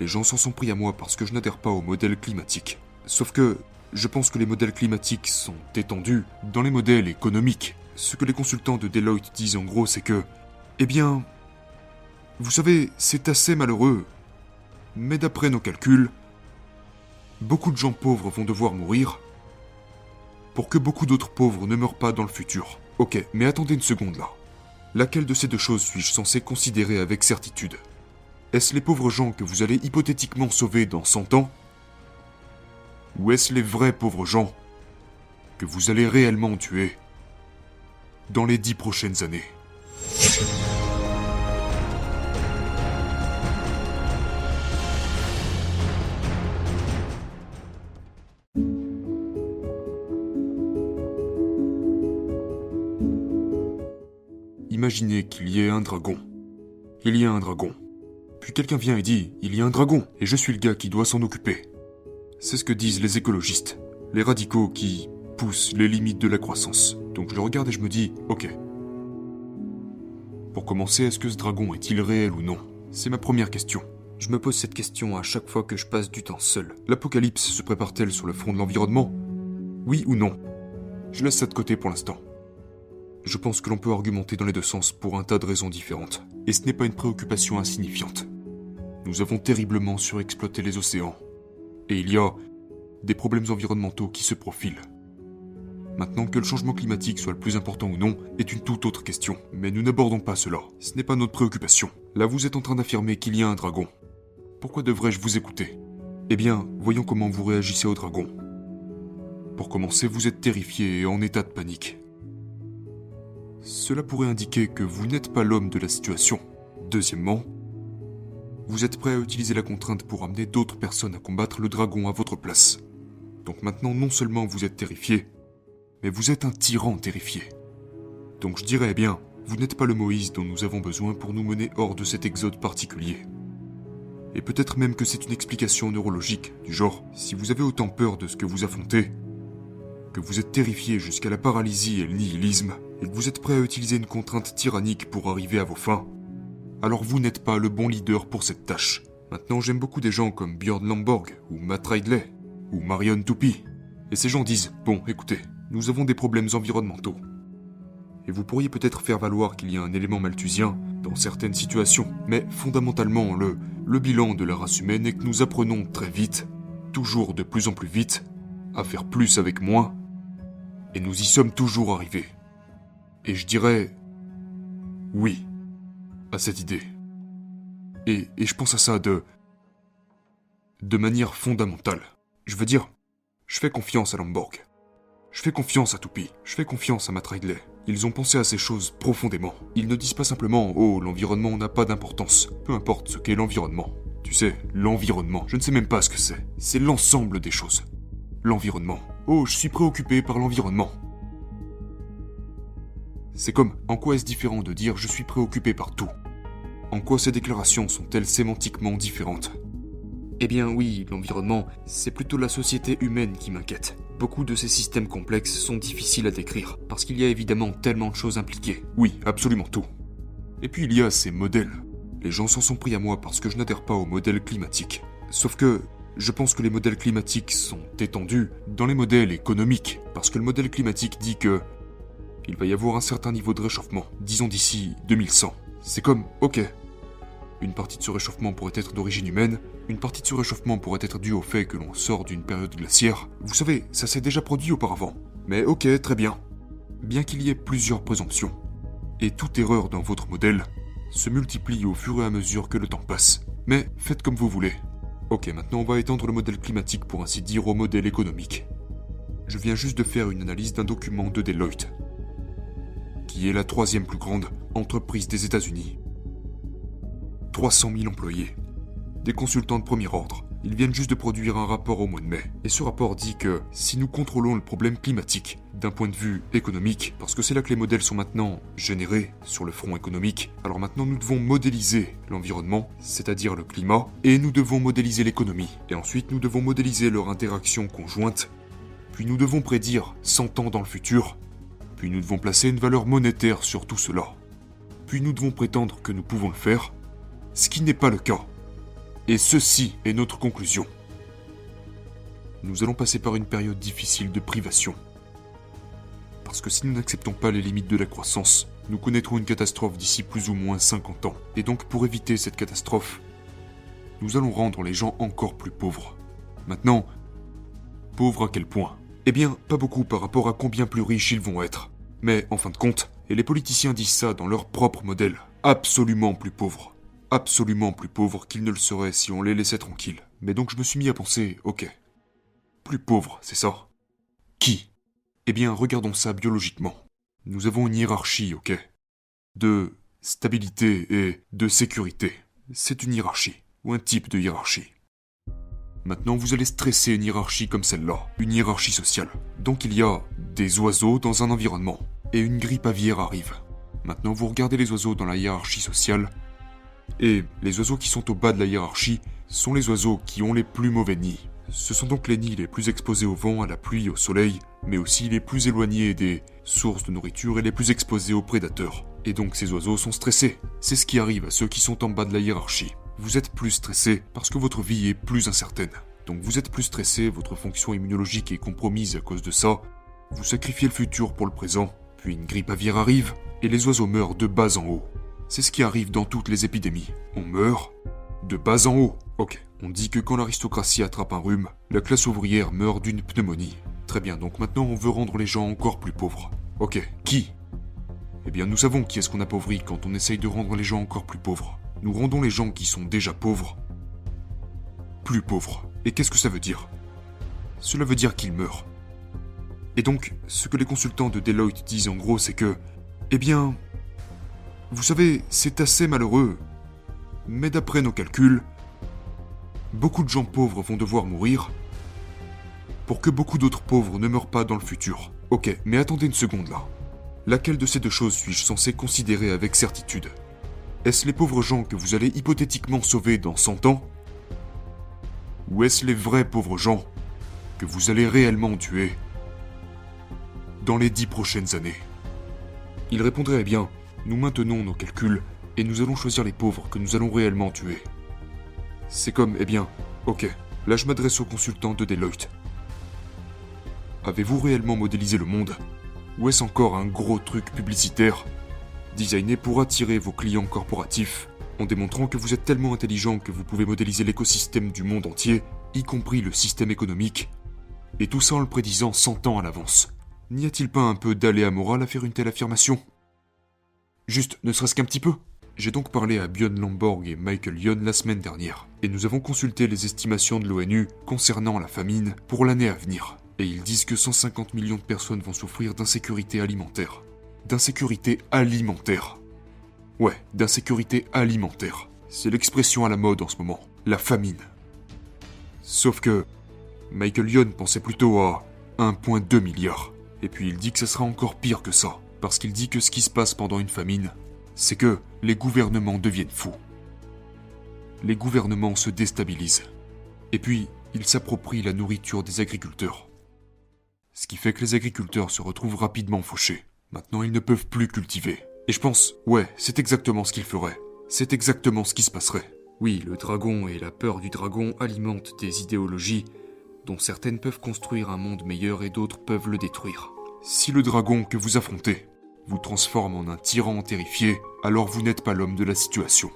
Les gens s'en sont pris à moi parce que je n'adhère pas au modèle climatique. Sauf que je pense que les modèles climatiques sont étendus dans les modèles économiques. Ce que les consultants de Deloitte disent en gros, c'est que, eh bien, vous savez, c'est assez malheureux, mais d'après nos calculs, beaucoup de gens pauvres vont devoir mourir pour que beaucoup d'autres pauvres ne meurent pas dans le futur. Ok, mais attendez une seconde là. Laquelle de ces deux choses suis-je censé considérer avec certitude? Est-ce les pauvres gens que vous allez hypothétiquement sauver dans 100 ans Ou est-ce les vrais pauvres gens que vous allez réellement tuer dans les dix prochaines années Imaginez qu'il y ait un dragon. Il y a un dragon. Quelqu'un vient et dit Il y a un dragon, et je suis le gars qui doit s'en occuper. C'est ce que disent les écologistes, les radicaux qui poussent les limites de la croissance. Donc je le regarde et je me dis Ok. Pour commencer, est-ce que ce dragon est-il réel ou non? C'est ma première question. Je me pose cette question à chaque fois que je passe du temps seul. L'apocalypse se prépare-t-elle sur le front de l'environnement? Oui ou non? Je laisse ça de côté pour l'instant. Je pense que l'on peut argumenter dans les deux sens pour un tas de raisons différentes, et ce n'est pas une préoccupation insignifiante. Nous avons terriblement surexploité les océans, et il y a des problèmes environnementaux qui se profilent. Maintenant que le changement climatique soit le plus important ou non est une toute autre question, mais nous n'abordons pas cela. Ce n'est pas notre préoccupation. Là, vous êtes en train d'affirmer qu'il y a un dragon. Pourquoi devrais-je vous écouter? Eh bien, voyons comment vous réagissez au dragon. Pour commencer, vous êtes terrifié et en état de panique. Cela pourrait indiquer que vous n'êtes pas l'homme de la situation. Deuxièmement, vous êtes prêt à utiliser la contrainte pour amener d'autres personnes à combattre le dragon à votre place. Donc maintenant, non seulement vous êtes terrifié, mais vous êtes un tyran terrifié. Donc je dirais bien, vous n'êtes pas le Moïse dont nous avons besoin pour nous mener hors de cet exode particulier. Et peut-être même que c'est une explication neurologique, du genre, si vous avez autant peur de ce que vous affrontez, que vous êtes terrifié jusqu'à la paralysie et le nihilisme, et que vous êtes prêt à utiliser une contrainte tyrannique pour arriver à vos fins, alors vous n'êtes pas le bon leader pour cette tâche. Maintenant, j'aime beaucoup des gens comme Björn Lomborg, ou Matt Ridley, ou Marion Toupi. Et ces gens disent, bon, écoutez, nous avons des problèmes environnementaux. Et vous pourriez peut-être faire valoir qu'il y a un élément malthusien dans certaines situations, mais fondamentalement, le, le bilan de la race humaine est que nous apprenons très vite, toujours de plus en plus vite, à faire plus avec moins, et nous y sommes toujours arrivés. Et je dirais oui à cette idée. Et, et je pense à ça de de manière fondamentale. Je veux dire, je fais confiance à Lomborg. Je fais confiance à Toupi. Je fais confiance à Matt Ridley. Ils ont pensé à ces choses profondément. Ils ne disent pas simplement Oh, l'environnement n'a pas d'importance. Peu importe ce qu'est l'environnement. Tu sais, l'environnement, je ne sais même pas ce que c'est. C'est l'ensemble des choses. L'environnement. Oh, je suis préoccupé par l'environnement. C'est comme en quoi est-ce différent de dire je suis préoccupé par tout En quoi ces déclarations sont-elles sémantiquement différentes? Eh bien oui, l'environnement, c'est plutôt la société humaine qui m'inquiète. Beaucoup de ces systèmes complexes sont difficiles à décrire, parce qu'il y a évidemment tellement de choses impliquées. Oui, absolument tout. Et puis il y a ces modèles. Les gens s'en sont pris à moi parce que je n'adhère pas au modèle climatique. Sauf que je pense que les modèles climatiques sont étendus dans les modèles économiques, parce que le modèle climatique dit que il va y avoir un certain niveau de réchauffement, disons d'ici 2100. C'est comme, ok, une partie de ce réchauffement pourrait être d'origine humaine, une partie de ce réchauffement pourrait être due au fait que l'on sort d'une période glaciaire. Vous savez, ça s'est déjà produit auparavant. Mais ok, très bien. Bien qu'il y ait plusieurs présomptions, et toute erreur dans votre modèle se multiplie au fur et à mesure que le temps passe. Mais faites comme vous voulez. Ok, maintenant on va étendre le modèle climatique pour ainsi dire au modèle économique. Je viens juste de faire une analyse d'un document de Deloitte qui est la troisième plus grande entreprise des États-Unis. 300 000 employés. Des consultants de premier ordre. Ils viennent juste de produire un rapport au mois de mai. Et ce rapport dit que si nous contrôlons le problème climatique d'un point de vue économique, parce que c'est là que les modèles sont maintenant générés sur le front économique, alors maintenant nous devons modéliser l'environnement, c'est-à-dire le climat, et nous devons modéliser l'économie. Et ensuite nous devons modéliser leur interaction conjointe. Puis nous devons prédire 100 ans dans le futur puis nous devons placer une valeur monétaire sur tout cela. Puis nous devons prétendre que nous pouvons le faire, ce qui n'est pas le cas. Et ceci est notre conclusion. Nous allons passer par une période difficile de privation. Parce que si nous n'acceptons pas les limites de la croissance, nous connaîtrons une catastrophe d'ici plus ou moins 50 ans. Et donc pour éviter cette catastrophe, nous allons rendre les gens encore plus pauvres. Maintenant, pauvres à quel point? Eh bien, pas beaucoup par rapport à combien plus riches ils vont être. Mais en fin de compte, et les politiciens disent ça dans leur propre modèle, absolument plus pauvres. Absolument plus pauvres qu'ils ne le seraient si on les laissait tranquilles. Mais donc je me suis mis à penser, ok. Plus pauvres, c'est ça Qui? Eh bien, regardons ça biologiquement. Nous avons une hiérarchie, ok De stabilité et de sécurité. C'est une hiérarchie, ou un type de hiérarchie. Maintenant, vous allez stresser une hiérarchie comme celle-là, une hiérarchie sociale. Donc il y a des oiseaux dans un environnement, et une grippe aviaire arrive. Maintenant, vous regardez les oiseaux dans la hiérarchie sociale, et les oiseaux qui sont au bas de la hiérarchie sont les oiseaux qui ont les plus mauvais nids. Ce sont donc les nids les plus exposés au vent, à la pluie, au soleil, mais aussi les plus éloignés des sources de nourriture et les plus exposés aux prédateurs. Et donc ces oiseaux sont stressés. C'est ce qui arrive à ceux qui sont en bas de la hiérarchie. Vous êtes plus stressé parce que votre vie est plus incertaine. Donc vous êtes plus stressé, votre fonction immunologique est compromise à cause de ça. Vous sacrifiez le futur pour le présent, puis une grippe aviaire arrive, et les oiseaux meurent de bas en haut. C'est ce qui arrive dans toutes les épidémies. On meurt de bas en haut. Ok, on dit que quand l'aristocratie attrape un rhume, la classe ouvrière meurt d'une pneumonie. Très bien, donc maintenant on veut rendre les gens encore plus pauvres. Ok, qui? Eh bien nous savons qui est-ce qu'on appauvrit quand on essaye de rendre les gens encore plus pauvres. Nous rendons les gens qui sont déjà pauvres plus pauvres. Et qu'est-ce que ça veut dire? Cela veut dire qu'ils meurent. Et donc, ce que les consultants de Deloitte disent en gros, c'est que, eh bien, vous savez, c'est assez malheureux, mais d'après nos calculs, beaucoup de gens pauvres vont devoir mourir pour que beaucoup d'autres pauvres ne meurent pas dans le futur. Ok, mais attendez une seconde là. Laquelle de ces deux choses suis-je censé considérer avec certitude? Est-ce les pauvres gens que vous allez hypothétiquement sauver dans 100 ans Ou est-ce les vrais pauvres gens que vous allez réellement tuer dans les dix prochaines années Il répondrait eh bien, nous maintenons nos calculs et nous allons choisir les pauvres que nous allons réellement tuer. C'est comme, eh bien, ok, là je m'adresse aux consultants de Deloitte. Avez-vous réellement modélisé le monde? Ou est-ce encore un gros truc publicitaire? Pour attirer vos clients corporatifs, en démontrant que vous êtes tellement intelligent que vous pouvez modéliser l'écosystème du monde entier, y compris le système économique, et tout ça en le prédisant 100 ans à l'avance. N'y a-t-il pas un peu d'aléa moral à faire une telle affirmation? Juste, ne serait-ce qu'un petit peu J'ai donc parlé à Björn Lomborg et Michael Youn la semaine dernière, et nous avons consulté les estimations de l'ONU concernant la famine pour l'année à venir. Et ils disent que 150 millions de personnes vont souffrir d'insécurité alimentaire. D'insécurité alimentaire. Ouais, d'insécurité alimentaire. C'est l'expression à la mode en ce moment. La famine. Sauf que Michael Youn pensait plutôt à 1,2 milliard. Et puis il dit que ce sera encore pire que ça, parce qu'il dit que ce qui se passe pendant une famine, c'est que les gouvernements deviennent fous. Les gouvernements se déstabilisent. Et puis, ils s'approprient la nourriture des agriculteurs. Ce qui fait que les agriculteurs se retrouvent rapidement fauchés. Maintenant, ils ne peuvent plus cultiver. Et je pense, ouais, c'est exactement ce qu'ils feraient. C'est exactement ce qui se passerait. Oui, le dragon et la peur du dragon alimentent des idéologies dont certaines peuvent construire un monde meilleur et d'autres peuvent le détruire. Si le dragon que vous affrontez vous transforme en un tyran terrifié, alors vous n'êtes pas l'homme de la situation.